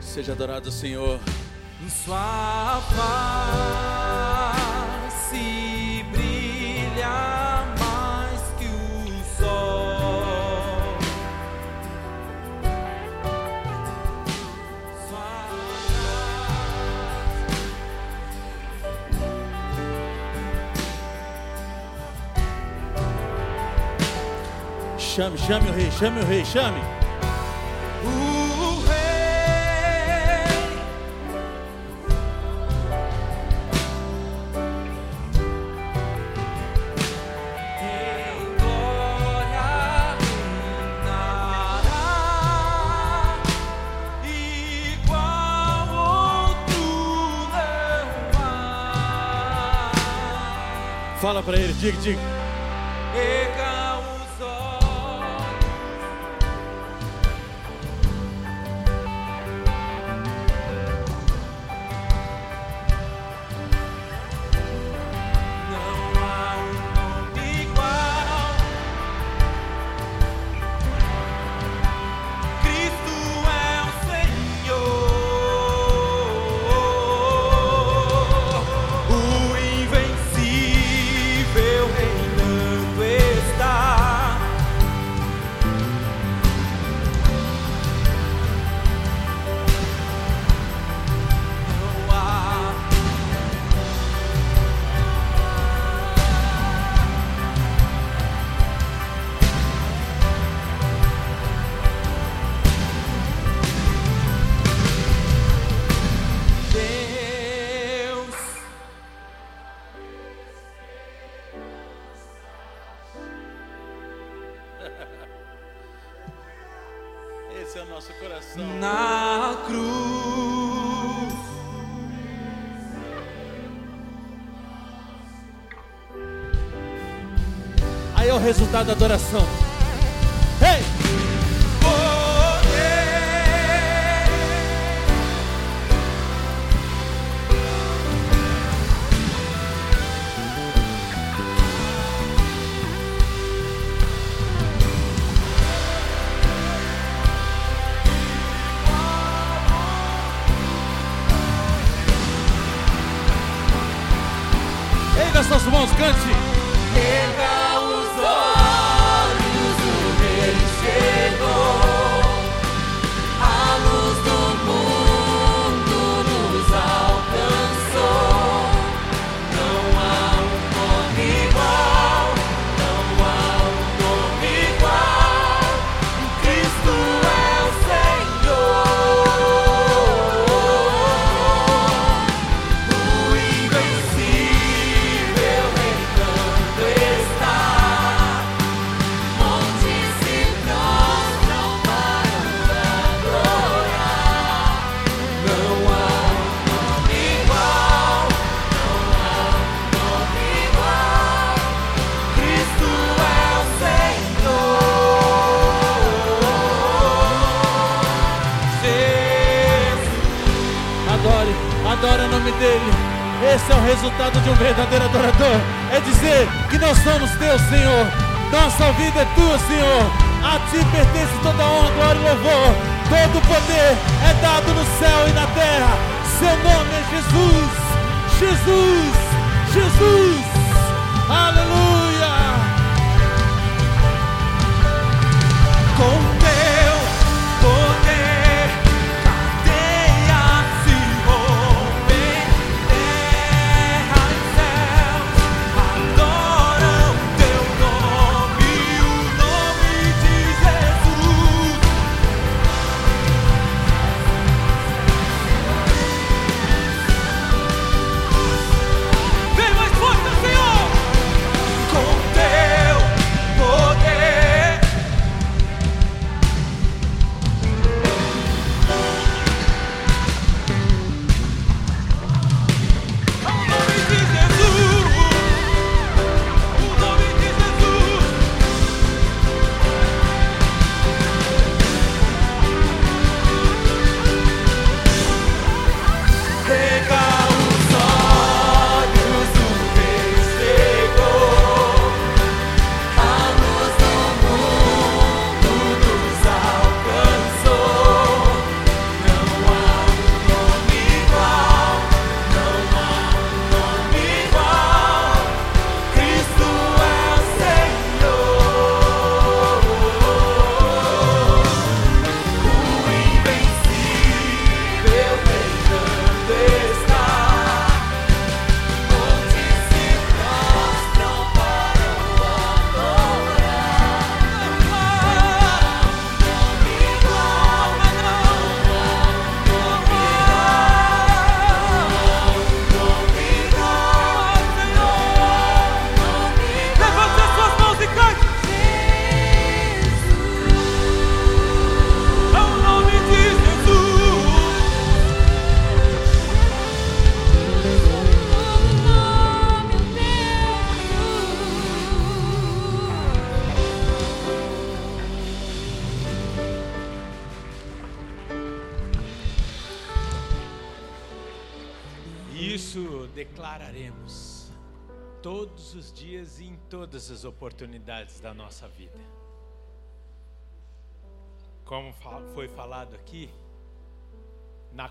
Seja adorado, Senhor. Sua face Chame, chame o Rei, chame o Rei, chame. O rei em glória reinará, igual outro não há. Fala para ele, diga, diga. Da adoração.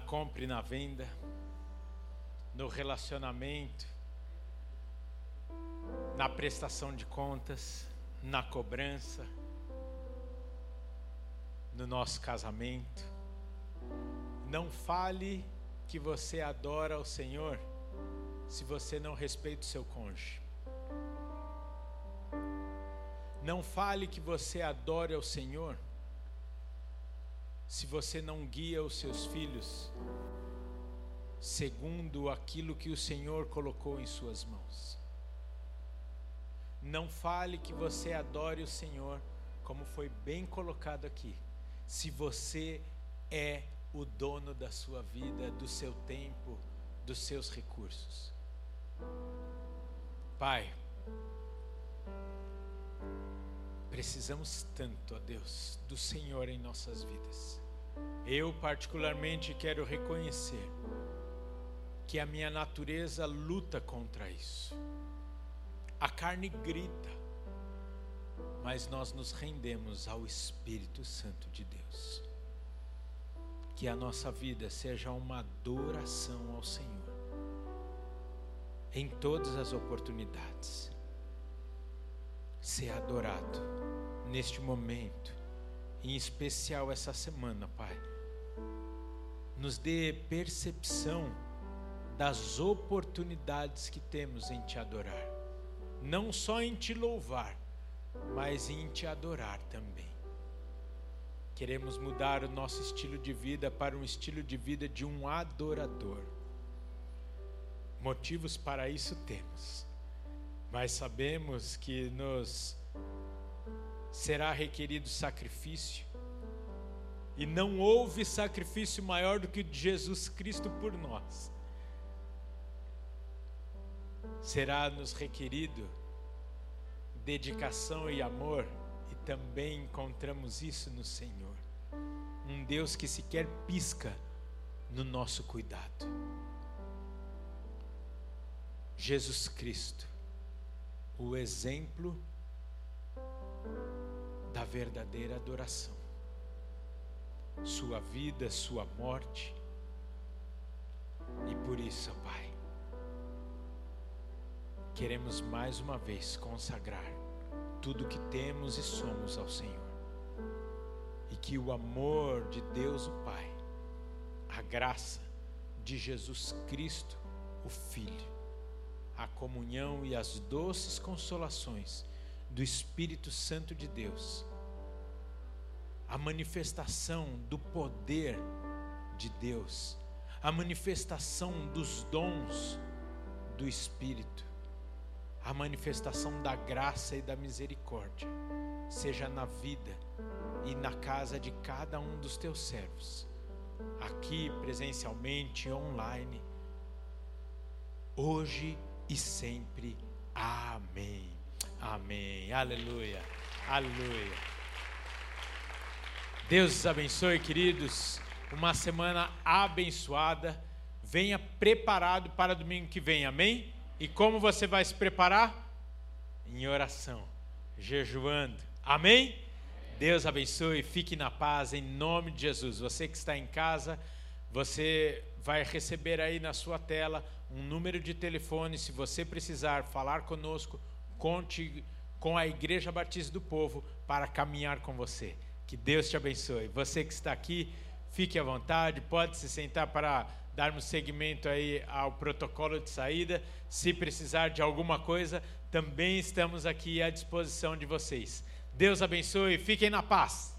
Compra e na venda, no relacionamento, na prestação de contas, na cobrança, no nosso casamento. Não fale que você adora ao Senhor se você não respeita o seu cônjuge. Não fale que você adora ao Senhor se você não guia os seus filhos segundo aquilo que o Senhor colocou em suas mãos. Não fale que você adore o Senhor, como foi bem colocado aqui, se você é o dono da sua vida, do seu tempo, dos seus recursos. Pai, precisamos tanto, ó Deus, do Senhor em nossas vidas. Eu, particularmente, quero reconhecer que a minha natureza luta contra isso. A carne grita, mas nós nos rendemos ao Espírito Santo de Deus. Que a nossa vida seja uma adoração ao Senhor, em todas as oportunidades. Ser adorado neste momento, em especial essa semana, Pai. Nos dê percepção das oportunidades que temos em Te adorar, não só em Te louvar, mas em Te adorar também. Queremos mudar o nosso estilo de vida para um estilo de vida de um adorador. Motivos para isso temos, mas sabemos que nos será requerido sacrifício, e não houve sacrifício maior do que o de Jesus Cristo por nós. Será nos requerido dedicação e amor, e também encontramos isso no Senhor. Um Deus que sequer pisca no nosso cuidado. Jesus Cristo, o exemplo da verdadeira adoração. Sua vida, sua morte. E por isso, Pai, queremos mais uma vez consagrar tudo que temos e somos ao Senhor. E que o amor de Deus, o Pai, a graça de Jesus Cristo, o Filho, a comunhão e as doces consolações do Espírito Santo de Deus, a manifestação do poder de Deus, a manifestação dos dons do Espírito, a manifestação da graça e da misericórdia, seja na vida e na casa de cada um dos teus servos, aqui presencialmente, online, hoje e sempre. Amém. Amém. Aleluia. Aleluia. Deus os abençoe, queridos. Uma semana abençoada. Venha preparado para domingo que vem. Amém? E como você vai se preparar? Em oração, jejuando. Amém? Deus abençoe, fique na paz em nome de Jesus. Você que está em casa, você vai receber aí na sua tela um número de telefone. Se você precisar falar conosco, conte com a Igreja Batista do Povo para caminhar com você. Que Deus te abençoe. Você que está aqui, fique à vontade, pode se sentar para darmos seguimento aí ao protocolo de saída. Se precisar de alguma coisa, também estamos aqui à disposição de vocês. Deus abençoe, fiquem na paz.